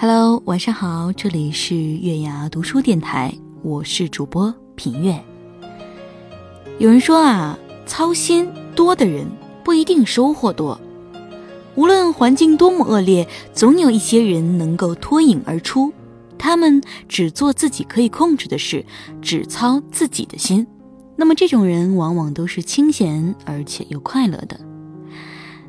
Hello，晚上好，这里是月牙读书电台，我是主播品月。有人说啊，操心多的人不一定收获多。无论环境多么恶劣，总有一些人能够脱颖而出。他们只做自己可以控制的事，只操自己的心。那么这种人往往都是清闲而且又快乐的。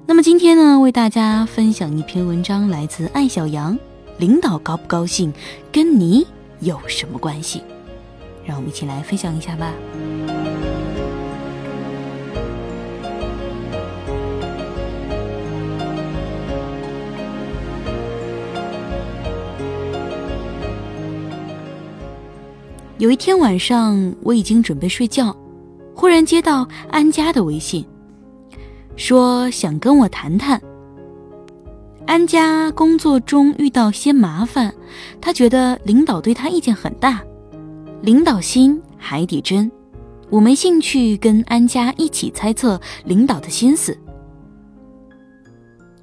那么今天呢，为大家分享一篇文章，来自艾小羊。领导高不高兴，跟你有什么关系？让我们一起来分享一下吧。有一天晚上，我已经准备睡觉，忽然接到安佳的微信，说想跟我谈谈。安家工作中遇到些麻烦，他觉得领导对他意见很大。领导心海底针，我没兴趣跟安家一起猜测领导的心思。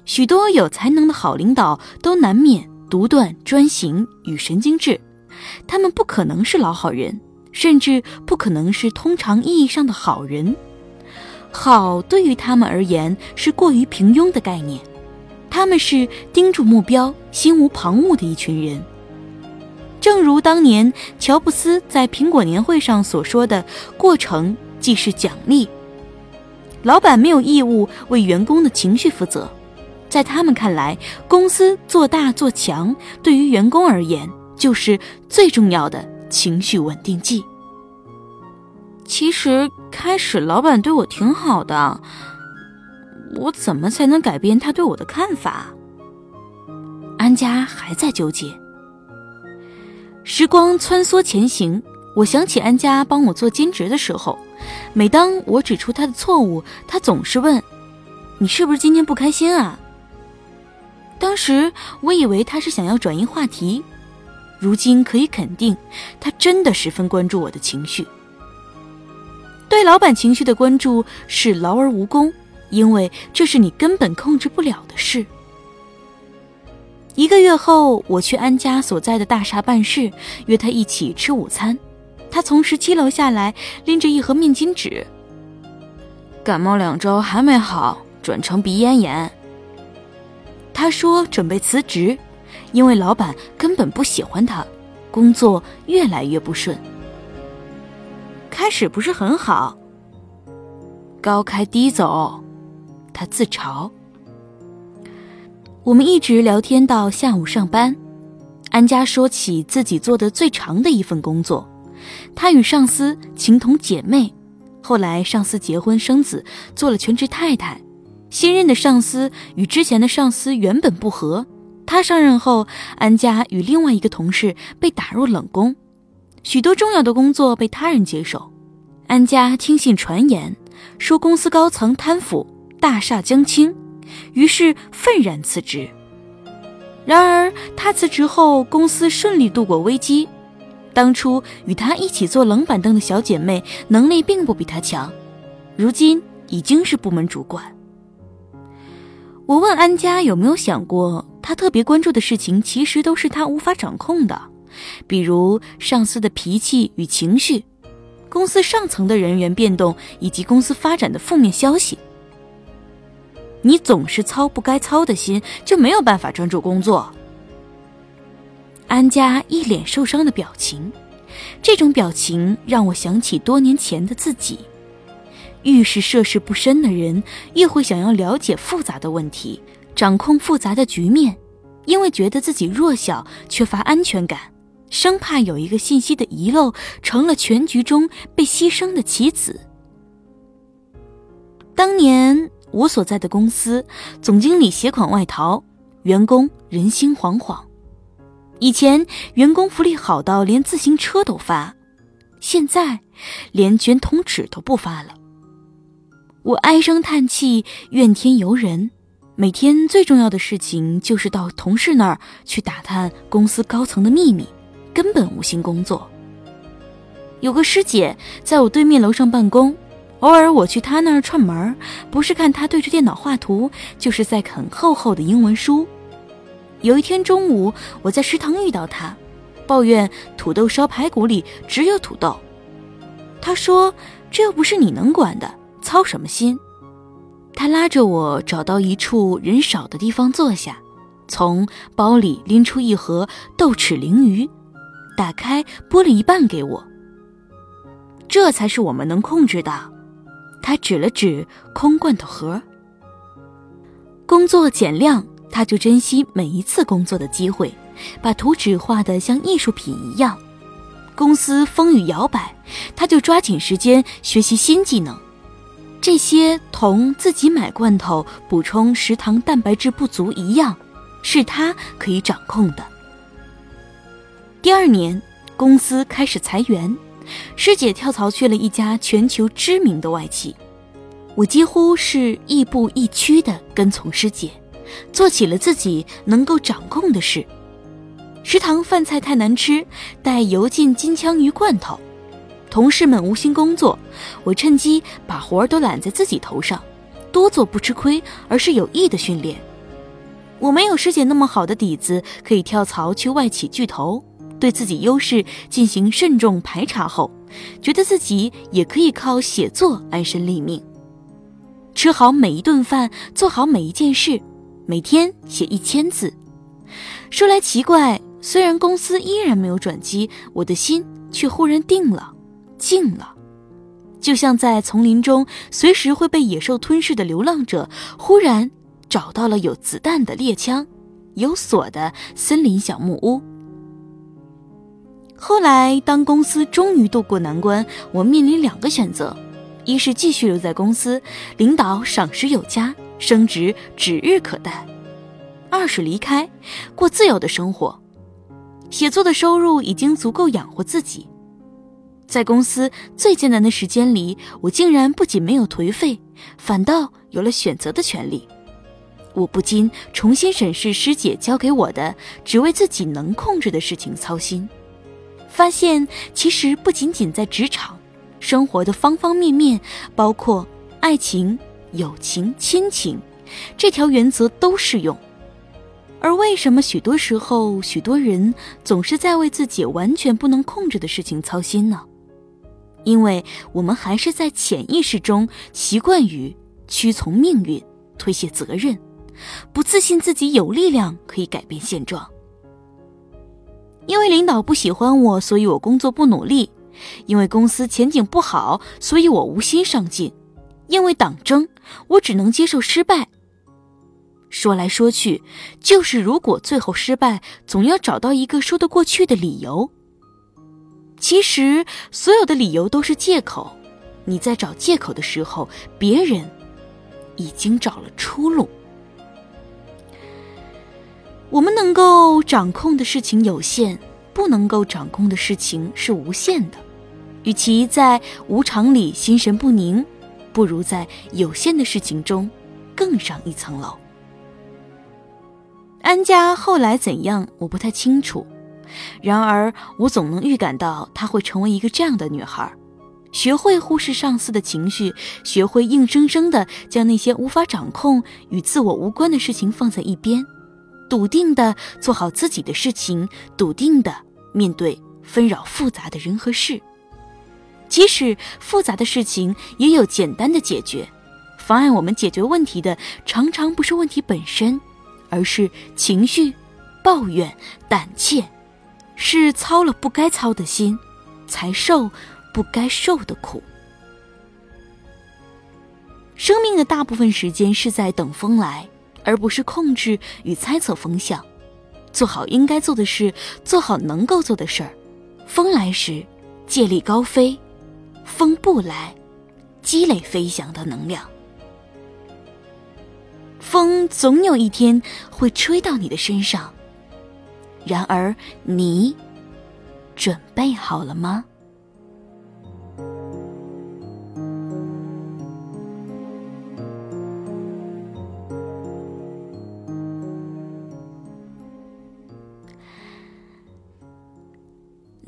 许多有才能的好领导都难免独断专行与神经质，他们不可能是老好人，甚至不可能是通常意义上的好人。好对于他们而言是过于平庸的概念。他们是盯住目标、心无旁骛的一群人。正如当年乔布斯在苹果年会上所说的：“过程即是奖励。”老板没有义务为员工的情绪负责，在他们看来，公司做大做强对于员工而言就是最重要的情绪稳定剂。其实开始老板对我挺好的。我怎么才能改变他对我的看法？安家还在纠结。时光穿梭前行，我想起安家帮我做兼职的时候，每当我指出他的错误，他总是问：“你是不是今天不开心啊？”当时我以为他是想要转移话题，如今可以肯定，他真的十分关注我的情绪。对老板情绪的关注是劳而无功。因为这是你根本控制不了的事。一个月后，我去安家所在的大厦办事，约他一起吃午餐。他从十七楼下来，拎着一盒面巾纸。感冒两周还没好，转成鼻咽炎。他说准备辞职，因为老板根本不喜欢他，工作越来越不顺。开始不是很好，高开低走。他自嘲。我们一直聊天到下午上班，安家说起自己做的最长的一份工作，他与上司情同姐妹，后来上司结婚生子，做了全职太太。新任的上司与之前的上司原本不和，他上任后，安家与另外一个同事被打入冷宫，许多重要的工作被他人接手。安家听信传言，说公司高层贪腐。大厦将倾，于是愤然辞职。然而他辞职后，公司顺利度过危机。当初与他一起做冷板凳的小姐妹，能力并不比他强，如今已经是部门主管。我问安家有没有想过，他特别关注的事情其实都是他无法掌控的，比如上司的脾气与情绪，公司上层的人员变动以及公司发展的负面消息。你总是操不该操的心，就没有办法专注工作。安家一脸受伤的表情，这种表情让我想起多年前的自己。越是涉世不深的人，越会想要了解复杂的问题，掌控复杂的局面，因为觉得自己弱小，缺乏安全感，生怕有一个信息的遗漏，成了全局中被牺牲的棋子。当年。我所在的公司，总经理携款外逃，员工人心惶惶。以前员工福利好到连自行车都发，现在连卷筒纸都不发了。我唉声叹气，怨天尤人。每天最重要的事情就是到同事那儿去打探公司高层的秘密，根本无心工作。有个师姐在我对面楼上办公，偶尔我去他那儿串门，不是看他对着电脑画图，就是在啃厚厚的英文书。有一天中午，我在食堂遇到他，抱怨土豆烧排骨里只有土豆。他说：“这又不是你能管的，操什么心？”他拉着我找到一处人少的地方坐下，从包里拎出一盒豆豉鲮鱼，打开剥了一半给我。这才是我们能控制的。他指了指空罐头盒。工作减量。他就珍惜每一次工作的机会，把图纸画得像艺术品一样。公司风雨摇摆，他就抓紧时间学习新技能。这些同自己买罐头补充食堂蛋白质不足一样，是他可以掌控的。第二年，公司开始裁员，师姐跳槽去了一家全球知名的外企，我几乎是亦步亦趋地跟从师姐。做起了自己能够掌控的事。食堂饭菜太难吃，带油浸金枪鱼罐头。同事们无心工作，我趁机把活儿都揽在自己头上，多做不吃亏，而是有益的训练。我没有师姐那么好的底子，可以跳槽去外企巨头。对自己优势进行慎重排查后，觉得自己也可以靠写作安身立命，吃好每一顿饭，做好每一件事。每天写一千字，说来奇怪，虽然公司依然没有转机，我的心却忽然定了，静了，就像在丛林中随时会被野兽吞噬的流浪者，忽然找到了有子弹的猎枪，有锁的森林小木屋。后来，当公司终于渡过难关，我面临两个选择：一是继续留在公司，领导赏识有加。升职指日可待，二是离开，过自由的生活。写作的收入已经足够养活自己，在公司最艰难的时间里，我竟然不仅没有颓废，反倒有了选择的权利。我不禁重新审视师姐教给我的，只为自己能控制的事情操心，发现其实不仅仅在职场，生活的方方面面，包括爱情。友情、亲情，这条原则都适用。而为什么许多时候，许多人总是在为自己完全不能控制的事情操心呢？因为我们还是在潜意识中习惯于屈从命运、推卸责任，不自信自己有力量可以改变现状。因为领导不喜欢我，所以我工作不努力；因为公司前景不好，所以我无心上进。因为党争，我只能接受失败。说来说去，就是如果最后失败，总要找到一个说得过去的理由。其实，所有的理由都是借口。你在找借口的时候，别人已经找了出路。我们能够掌控的事情有限，不能够掌控的事情是无限的。与其在无常里心神不宁。不如在有限的事情中更上一层楼。安家后来怎样，我不太清楚。然而，我总能预感到她会成为一个这样的女孩：学会忽视上司的情绪，学会硬生生的将那些无法掌控、与自我无关的事情放在一边，笃定的做好自己的事情，笃定的面对纷扰复杂的人和事。即使复杂的事情也有简单的解决，妨碍我们解决问题的常常不是问题本身，而是情绪、抱怨、胆怯，是操了不该操的心，才受不该受的苦。生命的大部分时间是在等风来，而不是控制与猜测风向。做好应该做的事，做好能够做的事儿，风来时借力高飞。风不来，积累飞翔的能量。风总有一天会吹到你的身上。然而，你准备好了吗？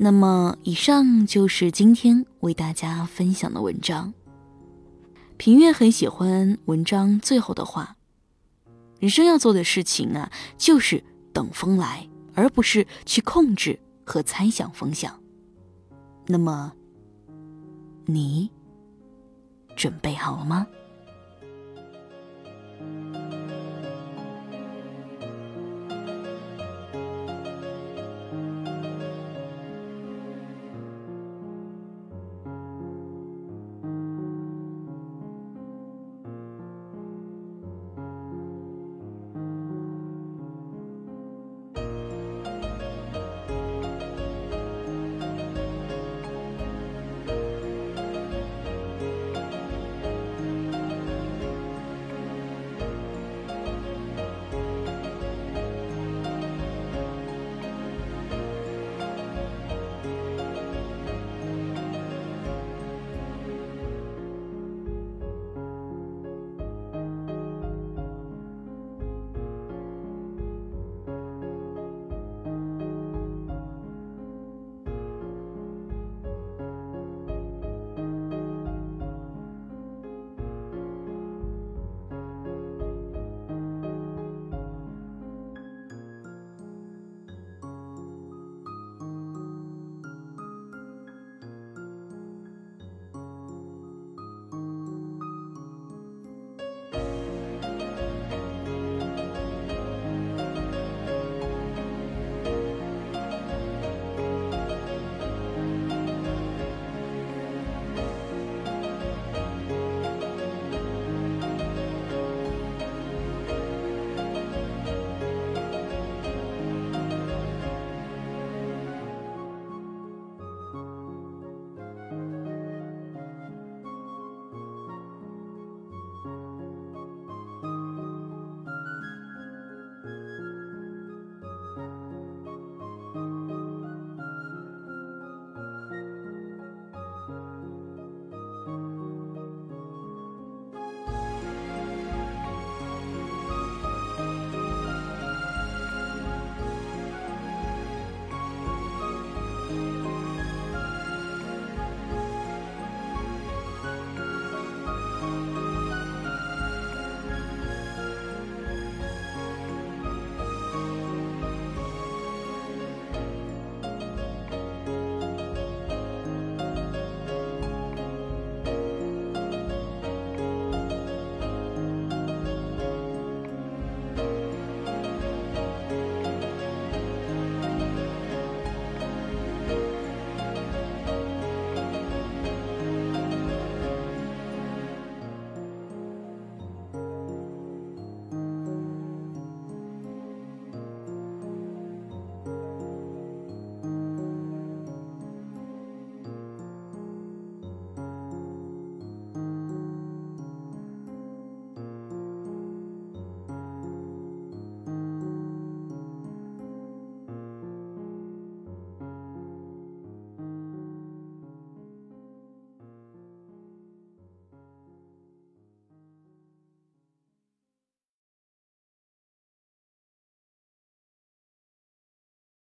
那么，以上就是今天为大家分享的文章。平月很喜欢文章最后的话：“人生要做的事情啊，就是等风来，而不是去控制和猜想风向。”那么，你准备好了吗？